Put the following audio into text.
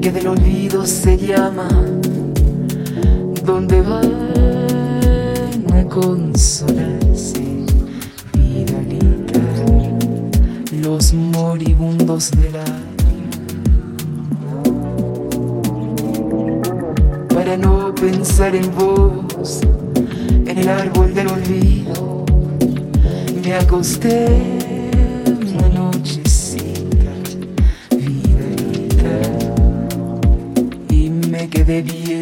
que del olvido se llama. Donde va no consolarse, vida los moribundos de la. Para no pensar en vos, en el árbol del olvido, me acosté una noche me